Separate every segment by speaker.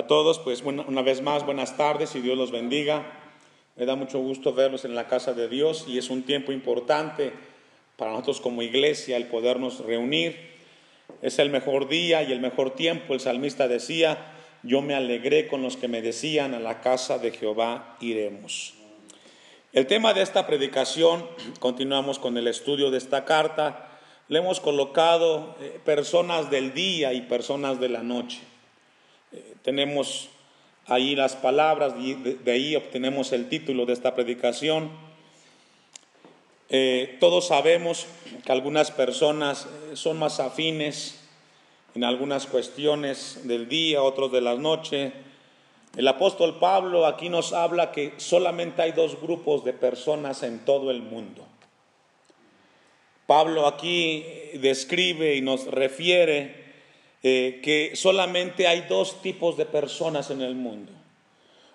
Speaker 1: A todos, pues una vez más, buenas tardes y Dios los bendiga. Me da mucho gusto verlos en la casa de Dios y es un tiempo importante para nosotros como iglesia el podernos reunir. Es el mejor día y el mejor tiempo. El salmista decía, yo me alegré con los que me decían, a la casa de Jehová iremos. El tema de esta predicación, continuamos con el estudio de esta carta, le hemos colocado eh, personas del día y personas de la noche tenemos ahí las palabras, de, ahí obtenemos el título de esta predicación. Eh, todos sabemos que algunas personas eh, son más afines en algunas cuestiones del día, otros de la noche. El apóstol Pablo aquí nos habla que solamente hay dos grupos de personas en todo el mundo. Pablo aquí describe y nos refiere eh, que solamente hay dos tipos de personas en el mundo.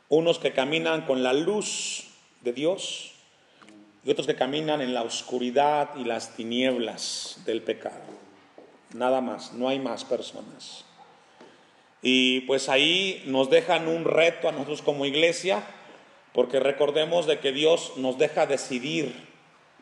Speaker 1: Unos que caminan con la luz de Dios y otros que caminan en la oscuridad y las tinieblas del pecado. Nada más, no hay más personas. Y pues ahí nos dejan un reto a nosotros como iglesia, porque recordemos de que Dios nos deja decidir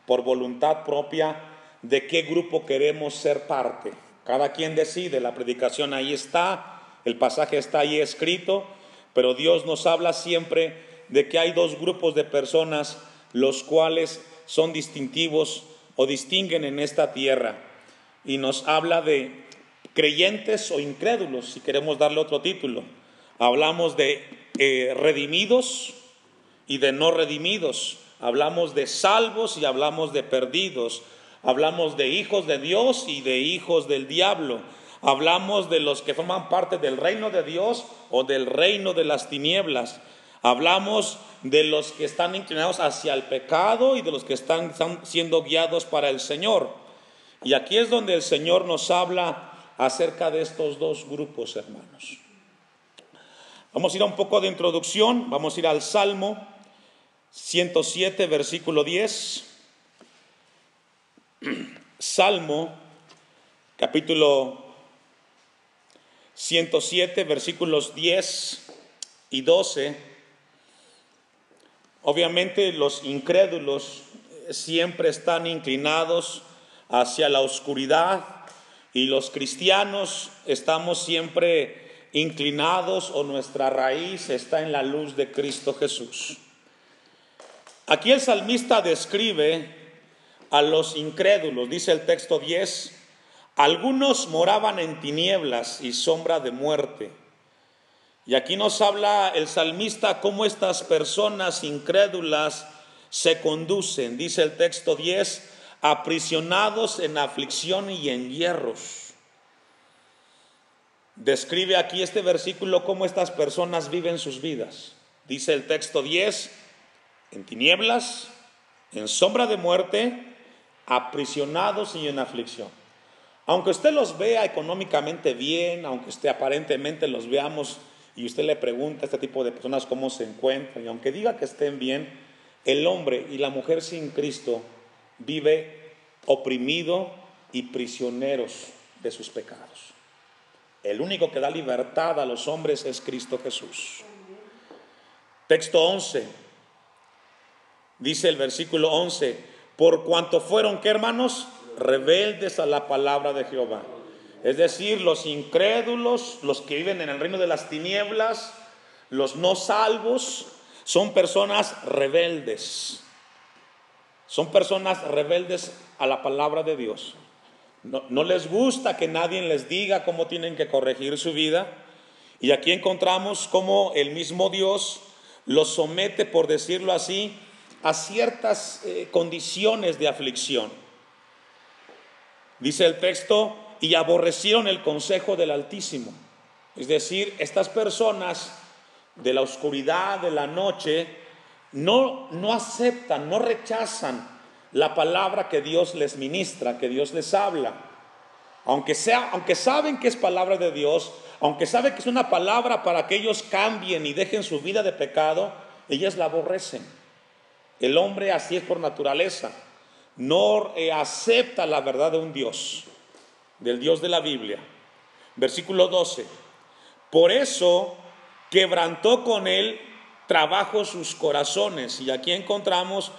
Speaker 1: por voluntad propia de qué grupo queremos ser parte. Cada quien decide, la predicación ahí está, el pasaje está ahí escrito, pero Dios nos habla siempre de que hay dos grupos de personas los cuales son distintivos o distinguen en esta tierra. Y nos habla de creyentes o incrédulos, si queremos darle otro título. Hablamos de eh, redimidos y de no redimidos. Hablamos de salvos y hablamos de perdidos. Hablamos de hijos de Dios y de hijos del diablo. Hablamos de los que forman parte del reino de Dios o del reino de las tinieblas. Hablamos de los que están inclinados hacia el pecado y de los que están, siendo guiados para el Señor. Y aquí es donde el Señor nos habla acerca de estos dos grupos, hermanos. Vamos a ir a un poco de introducción, vamos a ir al Salmo 107, versículo 10. Salmo capítulo 107, versículos 10 y 12. Obviamente los incrédulos siempre están inclinados hacia la oscuridad y los cristianos estamos siempre inclinados o nuestra raíz está en la luz de Cristo Jesús. Aquí el salmista describe a los incrédulos, dice el texto 10, algunos moraban en tinieblas y sombra de muerte. Y aquí nos habla el salmista cómo estas personas incrédulas se conducen, dice el texto 10, aprisionados en aflicción y en hierros. Describe aquí este versículo cómo estas personas viven sus vidas. Dice el texto 10, en tinieblas, en sombra de muerte, aprisionados y en aflicción. Aunque usted los vea económicamente bien, aunque usted aparentemente los veamos y usted le pregunta a este tipo de personas cómo se encuentran, y aunque diga que estén bien, el hombre y la mujer sin Cristo vive oprimido y prisioneros de sus pecados. El único que da libertad a los hombres es Cristo Jesús. Texto 11. Dice el versículo 11, por cuanto fueron, ¿qué hermanos? Rebeldes a la palabra de Jehová. Es decir, los incrédulos, los que viven en el reino de las tinieblas, los no salvos, son personas rebeldes. Son personas rebeldes a la palabra de Dios. No, no, les gusta que nadie les diga cómo tienen que corregir su vida. Y aquí encontramos cómo el mismo Dios los somete, por decirlo así, a ciertas eh, condiciones de aflicción. Dice el texto, y aborrecieron el consejo del Altísimo. Es decir, estas personas de la oscuridad, de la noche, no, no aceptan, no rechazan la palabra que Dios les ministra, que Dios les habla. Aunque, sea, aunque saben que es palabra de Dios, aunque saben que es una palabra para que ellos cambien y dejen su vida de pecado, ellas la aborrecen. El hombre así es por naturaleza. No eh, acepta la verdad de un Dios, del Dios de la Biblia. Versículo 12. Por eso quebrantó con él trabajo sus corazones. Y aquí encontramos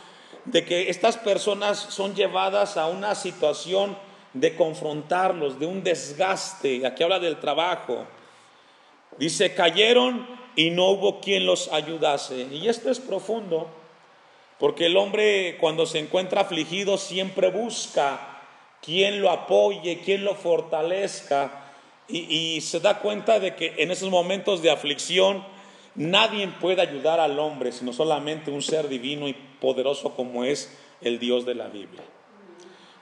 Speaker 1: de que estas personas son llevadas a una situación de confrontarlos, de un desgaste. Aquí habla del trabajo. Dice, cayeron y no hubo quien los ayudase. Y esto es profundo, porque el hombre cuando se encuentra afligido siempre busca quien lo apoye, quien lo fortalezca. Y, y se da cuenta de que en esos momentos de aflicción, Nadie puede ayudar al hombre sino solamente un ser divino y poderoso como es el Dios de la Biblia.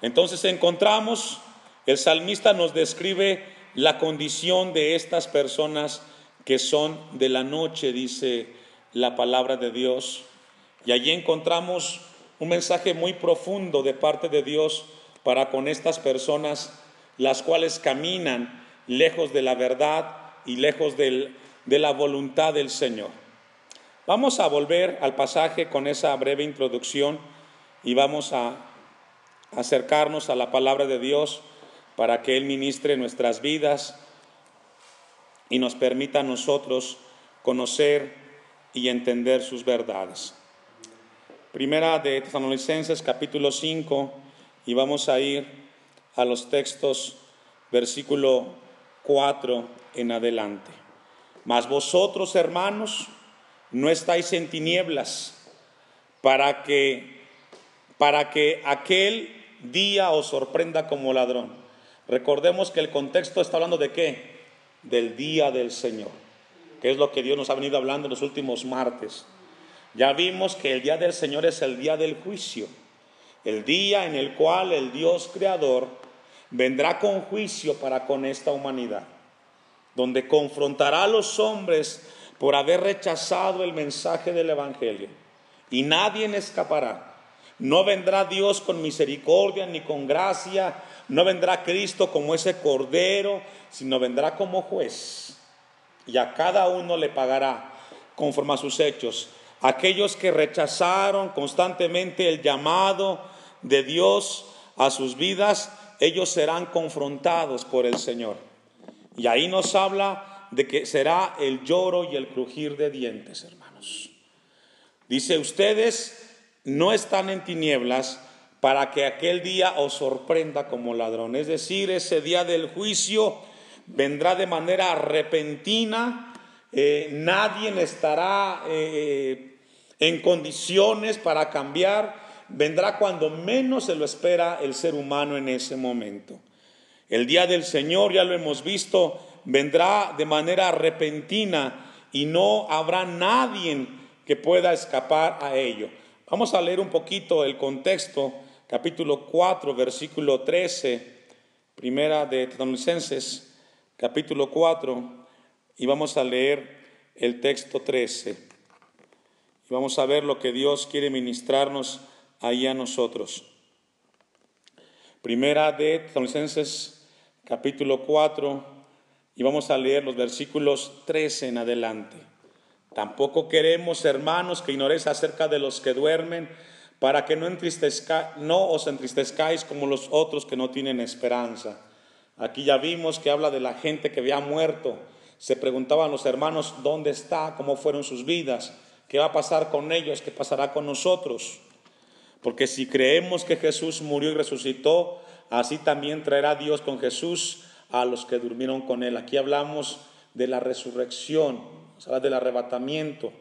Speaker 1: Entonces encontramos, el salmista nos describe la condición de estas personas que son de la noche, dice la palabra de Dios. Y allí encontramos un mensaje muy profundo de parte de Dios para con estas personas, las cuales caminan lejos de la verdad y lejos de la voluntad del Señor. Vamos a volver al pasaje con esa breve introducción y vamos a acercarnos a la palabra de Dios para que Él ministre nuestras vidas y nos permita a nosotros conocer y entender sus verdades. Primera de Tesalonicenses capítulo 5 y vamos a ir a los textos versículo 4 en adelante. Mas vosotros, hermanos, no estáis en tinieblas para que para que aquel día os sorprenda como ladrón. Recordemos que el contexto está hablando de qué? Del día del Señor, que es lo que Dios nos ha venido hablando en los últimos martes. Ya vimos que el día del Señor es el día del juicio, el día en el cual el Dios creador vendrá con juicio para con esta humanidad donde confrontará a los hombres por haber rechazado el mensaje del Evangelio. Y nadie escapará. No vendrá Dios con misericordia ni con gracia, no vendrá Cristo como ese cordero, sino vendrá como juez. Y a cada uno le pagará conforme a sus hechos. Aquellos que rechazaron constantemente el llamado de Dios a sus vidas, ellos serán confrontados por el Señor. Y ahí nos habla de que será el lloro y el crujir de dientes, hermanos. Dice, ustedes no están en tinieblas para que aquel día os sorprenda como ladrón. Es decir, ese día del juicio vendrá de manera repentina, eh, nadie estará eh, en condiciones para cambiar, vendrá cuando menos se lo espera el ser humano en ese momento. El día del Señor, ya lo hemos visto, vendrá de manera repentina y no habrá nadie que pueda escapar a ello. Vamos a leer un poquito el contexto, capítulo 4, versículo 13, primera de Tesalonicenses, capítulo 4, y vamos a leer el texto 13. Vamos a ver lo que Dios quiere ministrarnos ahí a nosotros. Primera de Tesalonicenses capítulo 4 y vamos a leer los versículos 13 en adelante. Tampoco queremos, hermanos, que ignoréis acerca de los que duermen, para que no, no os entristezcáis como los otros que no tienen esperanza. Aquí ya vimos que habla de la gente que había muerto. Se preguntaban los hermanos dónde está, cómo fueron sus vidas, qué va a pasar con ellos, qué pasará con nosotros. Porque si creemos que Jesús murió y resucitó, así también traerá Dios con Jesús a los que durmieron con él. Aquí hablamos de la resurrección, del arrebatamiento.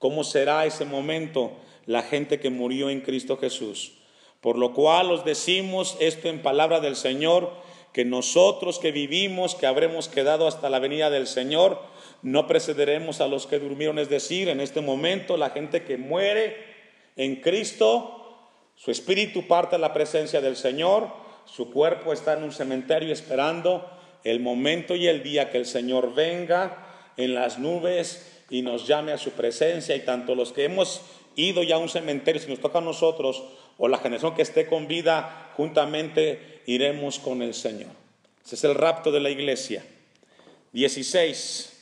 Speaker 1: ¿Cómo será ese momento la gente que murió en Cristo Jesús? Por lo cual os decimos esto en palabra del Señor, que nosotros que vivimos, que habremos quedado hasta la venida del Señor, no precederemos a los que durmieron, es decir, en este momento la gente que muere en Cristo, su espíritu parte a la presencia del Señor, su cuerpo está en un cementerio esperando el momento y el día que el Señor venga en las nubes y nos llame a su presencia. Y tanto los que hemos ido ya a un cementerio, si nos toca a nosotros, o la generación que esté con vida, juntamente iremos con el Señor. Ese es el rapto de la iglesia. 16.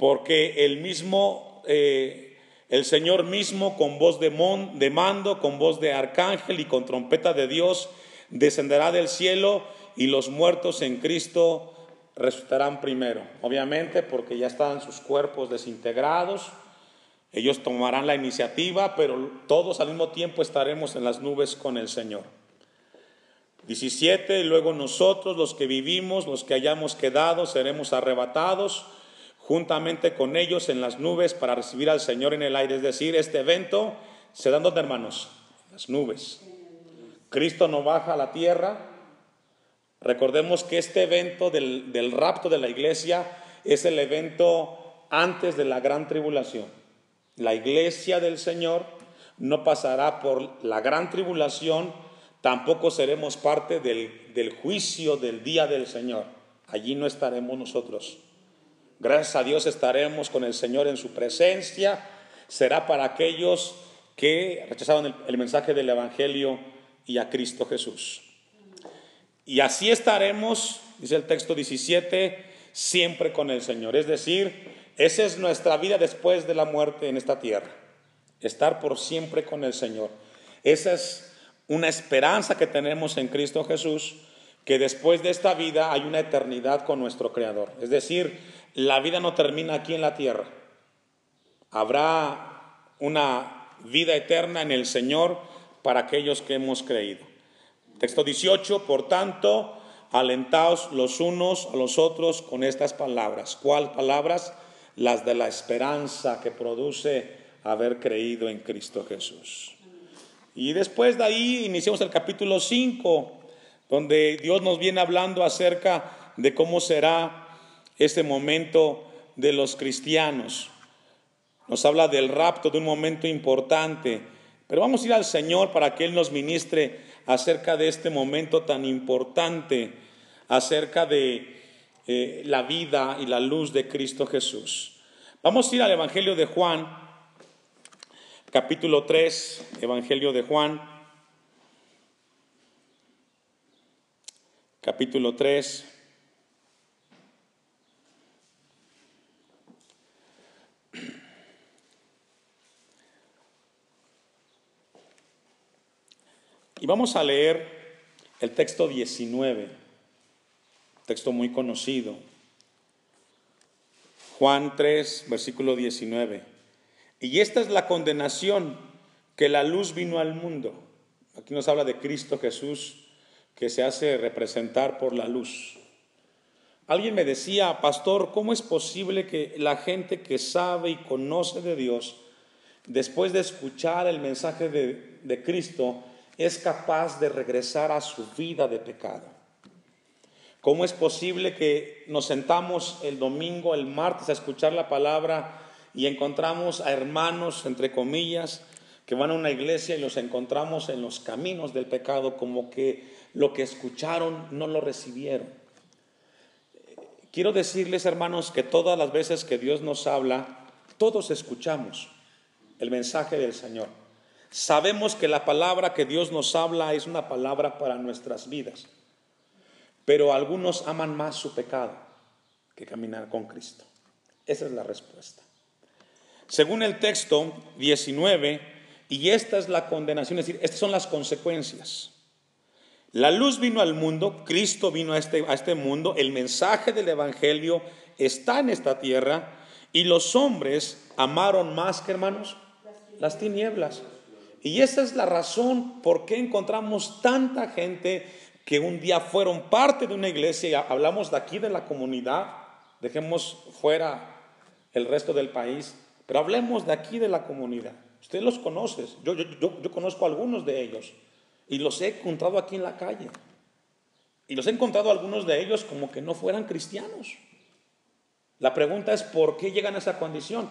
Speaker 1: Porque el mismo, eh, el Señor mismo, con voz de, de mando, con voz de arcángel y con trompeta de Dios, descenderá del cielo y los muertos en Cristo resucitarán primero. Obviamente porque ya están sus cuerpos desintegrados. Ellos tomarán la iniciativa, pero todos al mismo tiempo estaremos en las nubes con el Señor. 17, luego nosotros, los que vivimos, los que hayamos quedado, seremos arrebatados juntamente con ellos en las nubes para recibir al Señor en el aire. Es decir, este evento se da donde, hermanos? Las nubes. Cristo no baja a la tierra. Recordemos que este evento del, del rapto de la iglesia es el evento antes de la gran tribulación. La iglesia del Señor no pasará por la gran tribulación Tampoco seremos parte del, juicio del día del Señor. Allí no estaremos nosotros. Gracias a Dios estaremos con el Señor en su presencia. Será para aquellos que rechazaron el, mensaje del Evangelio y a Cristo Jesús. Y así estaremos, dice el texto 17, siempre con el Señor. Es decir, esa es nuestra vida después de la muerte en esta tierra. Estar por siempre con el Señor. Esa es una esperanza que tenemos en Cristo Jesús, que después de esta vida hay una eternidad con nuestro Creador. Es decir, la vida no termina aquí en la tierra. Habrá una vida eterna en el Señor para aquellos que hemos creído. Texto 18, por tanto, alentaos los unos a los otros con estas palabras. ¿Cuáles palabras? Las de la esperanza que produce haber creído en Cristo Jesús. Y después de ahí iniciamos el capítulo 5, donde Dios nos viene hablando acerca de cómo será este momento de los cristianos. Nos habla del rapto, de un momento importante. Pero vamos a ir al Señor para que Él nos ministre acerca de este momento tan importante, acerca de eh, la vida y la luz de Cristo Jesús. Vamos a ir al Evangelio de Juan, capítulo 3, Evangelio de Juan, capítulo 3. Y vamos a leer el texto 19, texto muy conocido. Juan 3, versículo 19. Y esta es la condenación, que la luz vino al mundo. Aquí nos habla de Cristo Jesús, que se hace representar por la luz. Alguien me decía, pastor, ¿cómo es posible que la gente que sabe y conoce de Dios, después de escuchar el mensaje de, de Cristo, es capaz de regresar a su vida de pecado? ¿Cómo es posible que nos sentamos el domingo, el martes a escuchar la palabra y encontramos a hermanos, entre comillas, que van a una iglesia y los encontramos en los caminos del pecado, como que lo que escucharon no lo recibieron. Quiero decirles, hermanos, que todas las veces que Dios nos habla, todos escuchamos el mensaje del Señor. Sabemos que la palabra que Dios nos habla es una palabra para nuestras vidas, pero algunos aman más su pecado que caminar con Cristo. Esa es la respuesta. Según el texto 19, y esta es la condenación, es decir, estas son las consecuencias. La luz vino al mundo, Cristo vino a este, a este mundo, el mensaje del Evangelio está en esta tierra y los hombres amaron más que hermanos las tinieblas. Y esa es la razón por qué encontramos tanta gente que un día fueron parte de una iglesia, y hablamos de aquí de la comunidad, dejemos fuera el resto del país, pero hablemos de aquí de la comunidad. Usted los conoce, yo, yo, yo, conozco a algunos de ellos y los he encontrado aquí en la calle. Y los he encontrado algunos de ellos como que no fueran cristianos. La pregunta es, ¿por qué llegan a esa condición?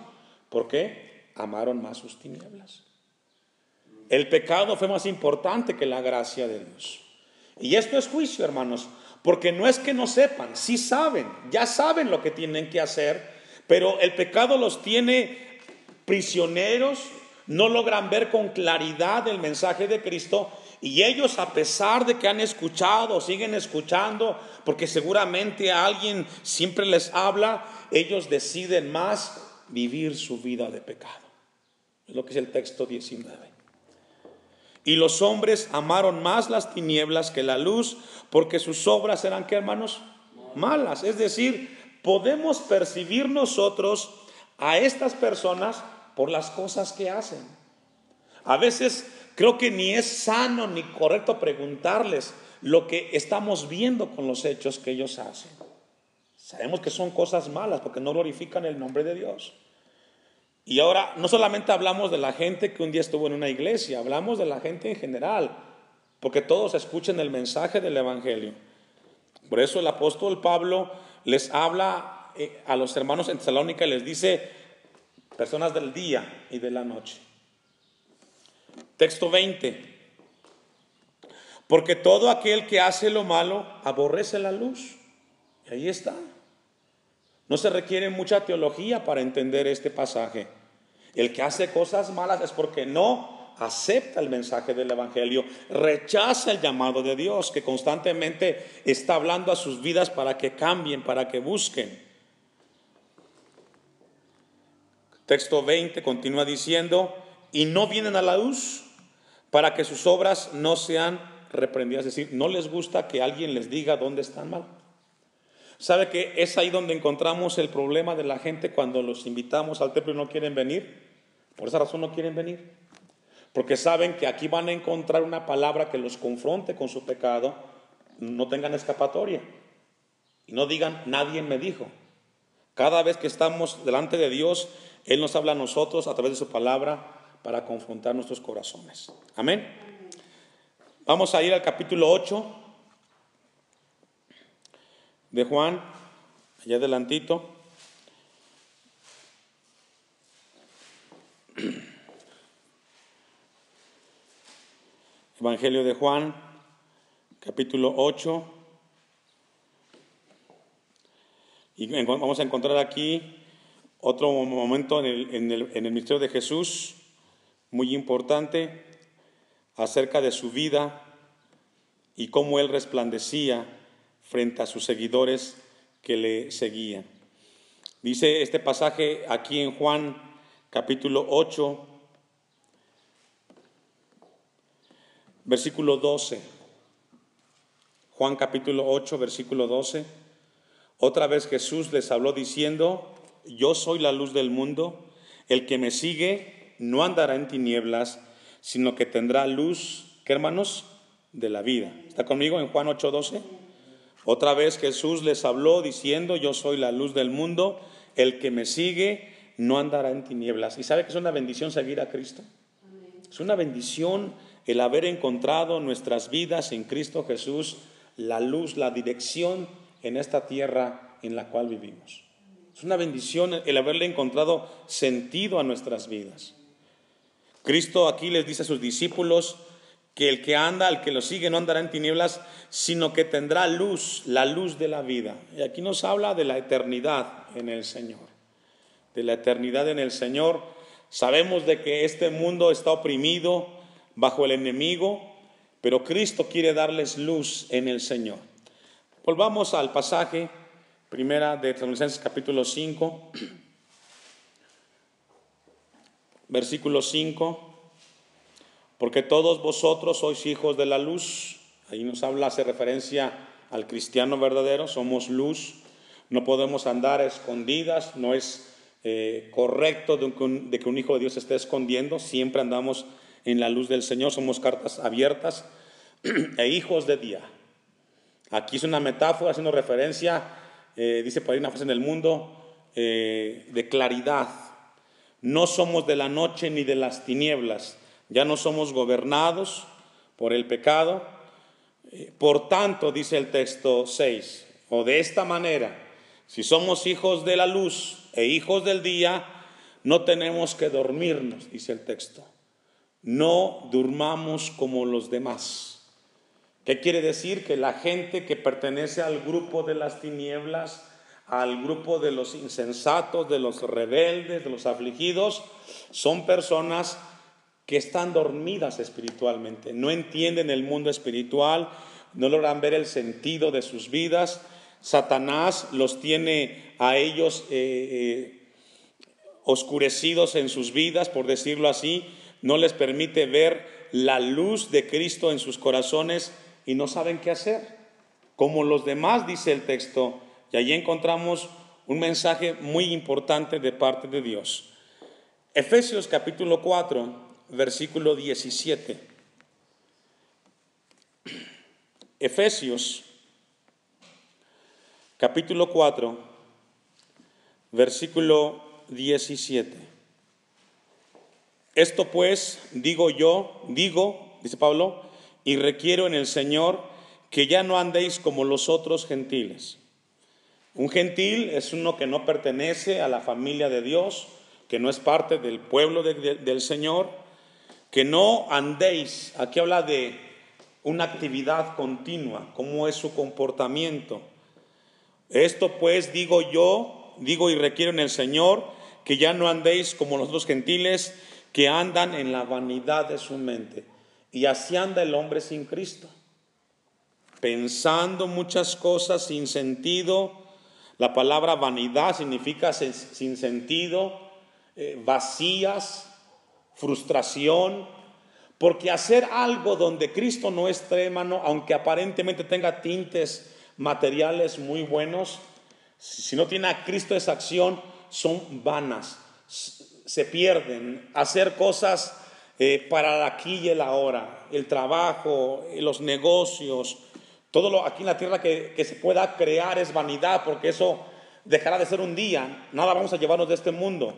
Speaker 1: ¿Por qué? Amaron más sus tinieblas. El pecado fue más importante que la gracia de Dios. Y esto es juicio, hermanos, porque no es que no sepan, sí saben, ya saben lo que tienen que hacer, pero el pecado los tiene prisioneros, no logran ver con claridad el mensaje de Cristo y ellos a pesar de que han escuchado, siguen escuchando, porque seguramente alguien siempre les habla, ellos deciden más vivir su vida de pecado. Es lo que es el texto 19. Y los hombres amaron más las tinieblas que la luz, porque sus obras eran, ¿qué hermanos? malas. Es decir, podemos percibir nosotros a estas personas por las cosas que hacen. A veces creo que ni es sano ni correcto preguntarles lo que estamos viendo con los hechos que ellos hacen. Sabemos que son cosas malas porque no glorifican el nombre de Dios. Y ahora no solamente hablamos de la gente que un día estuvo en una iglesia, hablamos de la gente en general, porque todos escuchen el mensaje del Evangelio. Por eso el apóstol Pablo les habla eh, a los hermanos en Tesalónica y les dice, personas del día y de la noche. Texto 20. Porque todo aquel que hace lo malo aborrece la luz. Y ahí está. No se requiere mucha teología para entender este pasaje. El que hace cosas malas es porque no acepta el mensaje del Evangelio, rechaza el llamado de Dios que constantemente está hablando a sus vidas para que cambien, para que busquen. Texto 20 continúa diciendo, y no vienen a la luz para que sus obras no sean reprendidas. Es decir, no les gusta que alguien les diga dónde están mal. ¿Sabe que es ahí donde encontramos el problema de la gente cuando los invitamos al templo y no quieren venir? Por esa razón no quieren venir. Porque saben que aquí van a encontrar una palabra que los confronte con su pecado, no tengan escapatoria. Y no digan, nadie me dijo. Cada vez que estamos delante de Dios, Él nos habla a nosotros a través de su palabra para confrontar nuestros corazones. Amén. Vamos a ir al capítulo 8 de Juan, allá adelantito. Evangelio de Juan, capítulo 8. Y vamos a encontrar aquí otro momento en el, en el, en el ministerio de Jesús, muy importante, acerca de su vida y cómo él resplandecía frente a sus seguidores que le seguían. Dice este pasaje aquí en Juan capítulo 8, versículo 12. Juan capítulo 8, versículo 12. Otra vez Jesús les habló diciendo, yo soy la luz del mundo, el que me sigue no andará en tinieblas, sino que tendrá luz, ¿qué hermanos? De la vida. ¿Está conmigo en Juan 8, 12? Otra vez Jesús les habló diciendo, yo soy la luz del mundo, el que me sigue no andará en tinieblas. ¿Y sabe que es una bendición seguir a Cristo? Es una bendición el haber encontrado nuestras vidas en Cristo Jesús, la luz, la dirección en esta tierra en la cual vivimos. Es una bendición el haberle encontrado sentido a nuestras vidas. Cristo aquí les dice a sus discípulos, que el que anda, el que lo sigue, no andará en tinieblas, sino que tendrá luz, la luz de la vida. Y aquí nos habla de la eternidad en el Señor. De la eternidad en el Señor. Sabemos de que este mundo está oprimido bajo el enemigo, pero Cristo quiere darles luz en el Señor. Volvamos al pasaje, primera de Tesalonicenses capítulo 5, versículo 5 porque todos vosotros sois hijos de la luz. Ahí nos habla, hace referencia al cristiano verdadero, somos luz, no podemos andar escondidas, no es eh, correcto de, de que un hijo de Dios esté escondiendo, siempre andamos en la luz del Señor, somos cartas abiertas e hijos de día. Aquí es una metáfora haciendo referencia, eh, dice por ahí una frase en el mundo, eh, de claridad. No somos de la noche ni de las tinieblas, ya no somos gobernados por el pecado. Eh, por tanto, dice el texto 6, o de esta manera, si somos hijos de la luz e hijos del día, no tenemos que dormirnos, dice el texto. No durmamos como los demás. ¿Qué quiere decir? Que la gente que pertenece al grupo de las tinieblas, al grupo de los insensatos, de los rebeldes, de los afligidos, son personas que están dormidas espiritualmente, no entienden el mundo espiritual, no logran ver el sentido de sus vidas. Satanás los tiene a ellos eh, eh, oscurecidos en sus vidas, por decirlo así, no les permite ver la luz de Cristo en sus corazones y no saben qué hacer. como los demás, dice el texto, y allí encontramos un mensaje muy importante de parte de Dios. Efesios capítulo 4, versículo 17. Efesios capítulo 4, versículo 17. Esto pues digo yo, digo, dice Pablo, y requiero en el Señor que ya no andéis como los otros gentiles. Un gentil es uno que no pertenece a la familia de Dios, que no es parte del pueblo del Señor, que no andéis, aquí habla de una actividad continua, cómo es su comportamiento. Esto pues digo yo, digo y requiero en el Señor, que ya no andéis como los otros gentiles que andan en la vanidad de su mente. Y así anda el hombre sin Cristo pensando muchas cosas sin sentido. La palabra vanidad significa sin sentido, eh, vacías, frustración, porque hacer algo donde Cristo no es trémano, aunque aparentemente tenga tintes materiales muy buenos, si no tiene a Cristo esa acción, son vanas, se pierden. Hacer cosas eh, para el aquí y el ahora, el trabajo, los negocios, todo lo aquí en la tierra que, se pueda crear es vanidad, porque eso dejará de ser un día. Nada vamos a llevarnos de este mundo.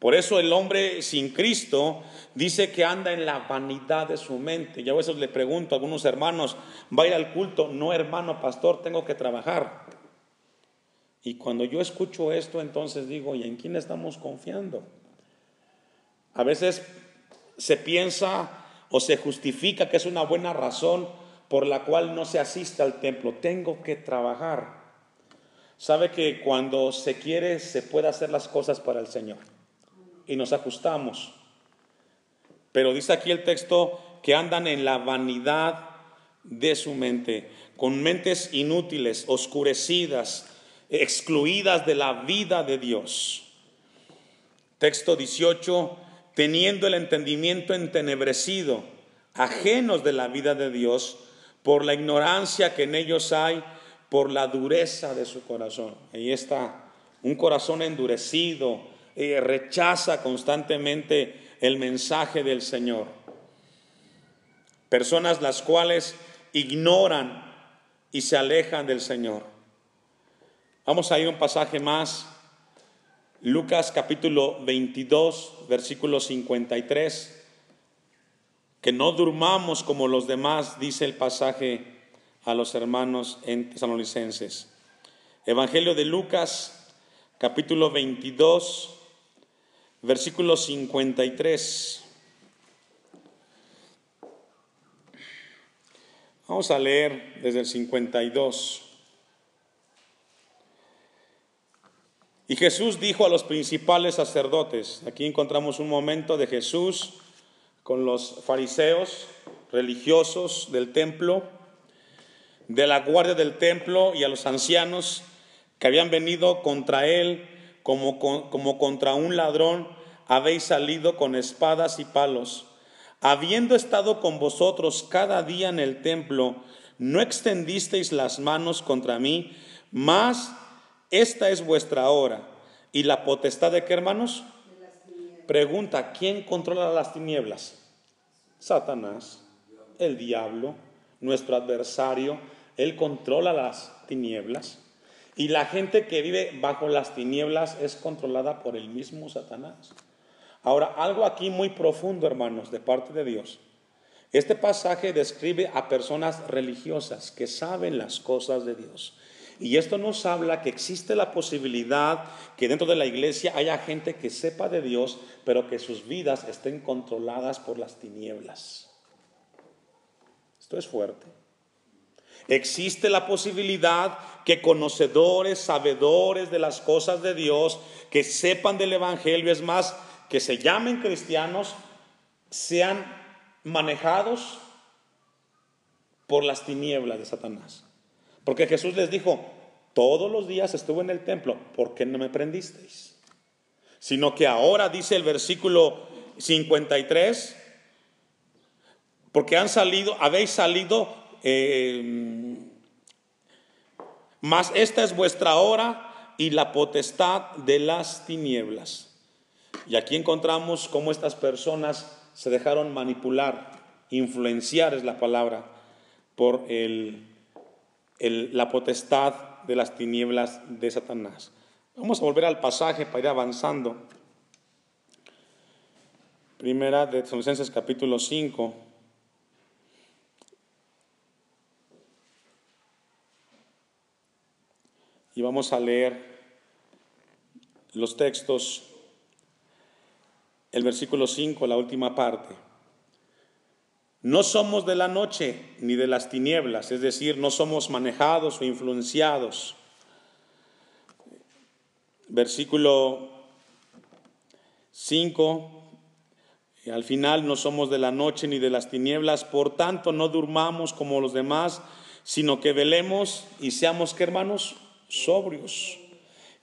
Speaker 1: Por eso el hombre sin Cristo dice que anda en la vanidad de su mente. Yo a veces le pregunto a algunos hermanos, ¿va a ir al culto? No, hermano pastor, tengo que trabajar. Y cuando yo escucho esto, entonces digo, ¿y en quién estamos confiando? A veces se piensa o se justifica que es una buena razón por la cual no se asiste al templo. Tengo que trabajar. Sabe que cuando se quiere se puede hacer las cosas para el Señor. Y nos ajustamos. Pero dice aquí el texto que andan en la vanidad de su mente, con mentes inútiles, oscurecidas, excluidas de la vida de Dios. Texto 18, teniendo el entendimiento entenebrecido, ajenos de la vida de Dios, por la ignorancia que en ellos hay, por la dureza de su corazón. Ahí está, un corazón endurecido, eh, rechaza constantemente el mensaje del Señor. Personas las cuales ignoran y se alejan del Señor. Vamos a ir un pasaje más. Lucas capítulo 22, versículo 53 que no durmamos como los demás, dice el pasaje a los hermanos en tesalonicenses. Evangelio de Lucas, capítulo 22, versículo 53. Vamos a leer desde el 52. Y Jesús dijo a los principales sacerdotes, aquí encontramos un momento de Jesús con los fariseos religiosos del templo, de la guardia del templo y a los ancianos que habían venido contra él como, como contra un ladrón, habéis salido con espadas y palos. Habiendo estado con vosotros cada día en el templo, no extendisteis las manos contra mí, mas esta es vuestra hora. ¿Y la potestad de qué, hermanos? Pregunta, ¿quién controla las tinieblas? Satanás, el diablo, nuestro adversario. Él controla las tinieblas. Y la gente que vive bajo las tinieblas es controlada por el mismo Satanás. Ahora, algo aquí muy profundo, hermanos, de parte de Dios. Este pasaje describe a personas religiosas que saben las cosas de Dios, y esto nos habla que existe la posibilidad que dentro de la iglesia haya gente que sepa de Dios, pero que sus vidas estén controladas por las tinieblas. Esto es fuerte. Existe la posibilidad que conocedores, sabedores de las cosas de Dios, que sepan del Evangelio, es más, que se llamen cristianos, sean manejados por las tinieblas de Satanás. Porque Jesús les dijo, todos los días estuve en el templo, ¿por qué no me prendisteis? Sino que ahora dice el versículo 53, porque han salido, habéis salido eh, Mas esta es vuestra hora y la potestad de las tinieblas. Y aquí encontramos cómo estas personas se dejaron manipular, influenciar es la palabra, por el, la potestad de las tinieblas de Satanás. Vamos a volver al pasaje para ir avanzando. Primera de Tesalonicenses capítulo 5. Y vamos a leer los textos, el versículo 5, la última parte. No somos de la noche ni de las tinieblas, es decir, no somos manejados o influenciados. Versículo 5, al final no somos de la noche ni de las tinieblas, por tanto no durmamos como los demás, sino que velemos y seamos, ¿qué hermanos? sobrios.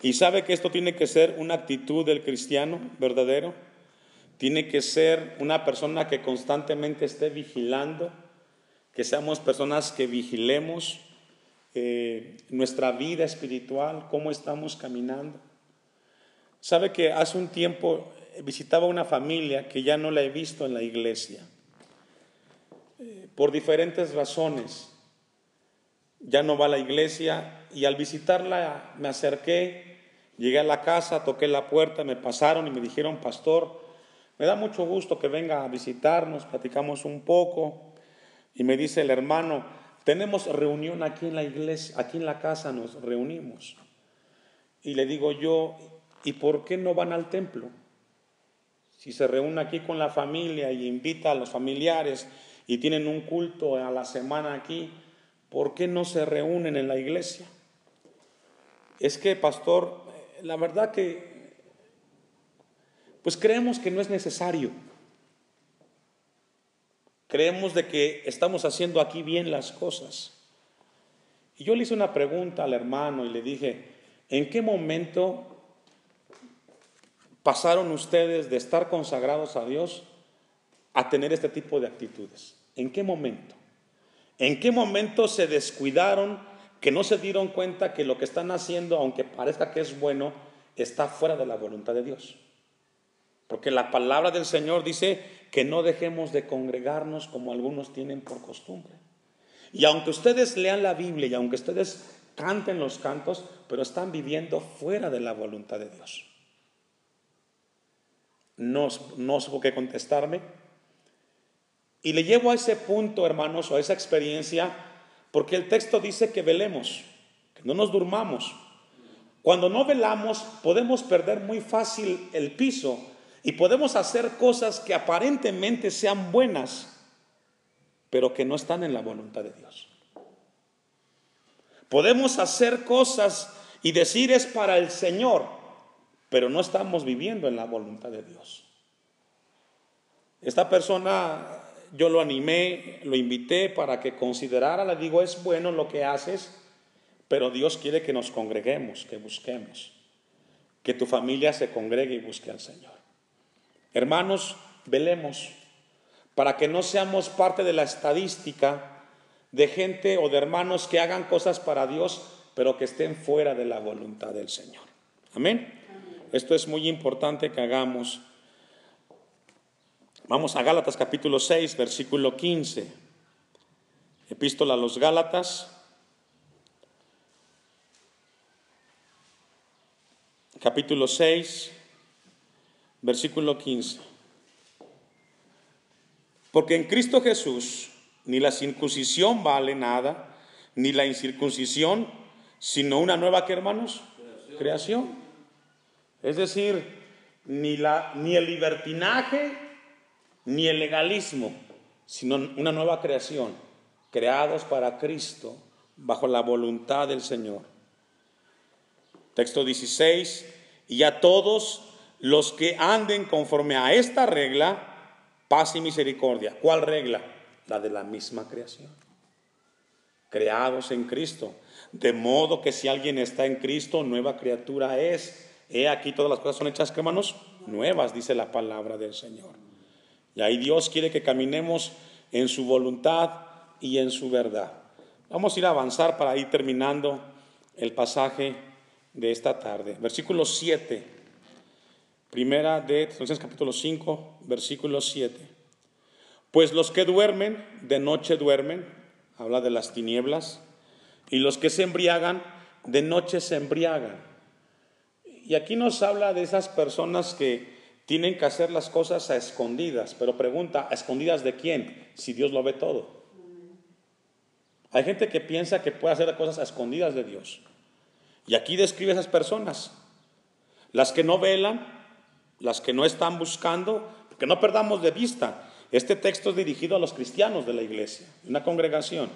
Speaker 1: Y sabe que esto tiene que ser una actitud del cristiano verdadero. Tiene que ser una persona que constantemente esté vigilando, que seamos personas que vigilemos eh, nuestra vida espiritual, cómo estamos caminando. Sabe que hace un tiempo visitaba una familia que ya no la he visto en la iglesia, eh, por diferentes razones ya no va a la iglesia y al visitarla me acerqué, llegué a la casa, toqué la puerta, me pasaron y me dijeron, pastor, me da mucho gusto que venga a visitarnos, platicamos un poco y me dice el hermano, tenemos reunión aquí en la iglesia, aquí en la casa nos reunimos. Y le digo yo, ¿y por qué no van al templo? Si se reúne aquí con la familia y invita a los familiares y tienen un culto a la semana aquí, ¿por qué no se reúnen en la iglesia? Es que, pastor, la verdad que, pues creemos que no es necesario. Creemos de que estamos haciendo aquí bien las cosas. Y yo le hice una pregunta al hermano y le dije, ¿en qué momento pasaron ustedes de estar consagrados a Dios a tener este tipo de actitudes? ¿En qué momento? ¿En qué momento se descuidaron que no se dieron cuenta que lo que están haciendo, aunque parezca que es bueno, está fuera de la voluntad de Dios? Porque la palabra del Señor dice que no dejemos de congregarnos como algunos tienen por costumbre. Y aunque ustedes lean la Biblia y aunque ustedes canten los cantos, pero están viviendo fuera de la voluntad de Dios. No, no supo qué contestarme, y le llevo a ese punto, hermanos, o a esa experiencia, porque el texto dice que velemos, que no nos durmamos. Cuando no velamos, podemos perder muy fácil el piso y podemos hacer cosas que aparentemente sean buenas, pero que no están en la voluntad de Dios. Podemos hacer cosas y decir es para el Señor, pero no estamos viviendo en la voluntad de Dios. Esta persona yo lo animé, lo invité para que considerara, le digo, es bueno lo que haces, pero Dios quiere que nos congreguemos, que busquemos, que tu familia se congregue y busque al Señor. Hermanos, velemos para que no seamos parte de la estadística de gente o de hermanos que hagan cosas para Dios, pero que estén fuera de la voluntad del Señor. Amén. Esto es muy importante que hagamos Vamos a Gálatas capítulo 6, versículo 15. Epístola a los Gálatas. Capítulo 6, versículo 15. Porque en Cristo Jesús ni la circuncisión vale nada, ni la incircuncisión, sino una nueva que hermanos? Creación. Es decir, ni, la, ni el libertinaje ni el legalismo, sino una nueva creación, creados para Cristo bajo la voluntad del Señor. Texto 16, y a todos los que anden conforme a esta regla, paz y misericordia. ¿Cuál regla? La de la misma creación. Creados en Cristo. De modo que si alguien está en Cristo, nueva criatura es. He aquí todas las cosas son hechas, hermanos, nuevas, dice la palabra del Señor. Y ahí Dios quiere que caminemos en su voluntad y en su verdad. Vamos a ir a avanzar para ir terminando el pasaje de esta tarde. Versículo 7. Primera de Tesalonicenses capítulo 5, versículo 7. Pues los que duermen, de noche duermen, habla de las tinieblas, y los que se embriagan, de noche se embriagan. Y aquí nos habla de esas personas que tienen que hacer las cosas a escondidas, pero pregunta, ¿a escondidas de quién? Si Dios lo ve todo. Hay gente que piensa que puede hacer cosas a escondidas de Dios. Y aquí describe a esas personas. Las que no velan, las que no están buscando, que no perdamos de vista. Este texto es dirigido a los cristianos de la iglesia, una congregación.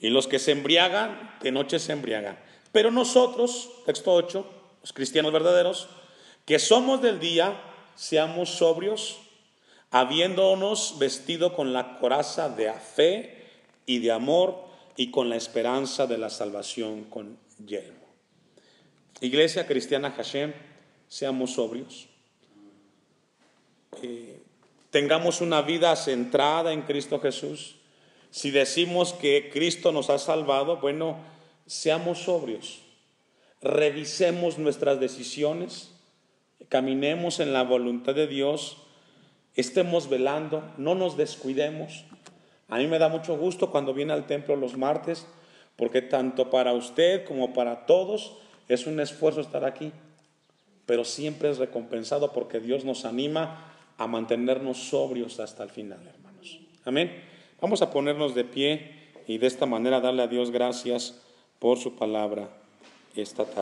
Speaker 1: Y los que se embriagan, de noche se embriagan. Pero nosotros, texto 8, los cristianos verdaderos, que somos del día, seamos sobrios, habiéndonos vestido con la coraza de fe y de amor y con la esperanza de la salvación con yelmo. Iglesia cristiana Hashem, seamos sobrios. Tengamos una vida centrada en Cristo Jesús. Si decimos que Cristo nos ha salvado, bueno, seamos sobrios. Revisemos nuestras decisiones, caminemos en la voluntad de Dios, estemos velando, no nos descuidemos. A mí me da mucho gusto cuando viene al templo los martes, porque tanto para usted como para todos es un esfuerzo estar aquí, pero siempre es recompensado porque Dios nos anima a mantenernos sobrios hasta el final, hermanos. Amén. Vamos a ponernos de pie y de esta manera darle a Dios gracias por su palabra esta tarde.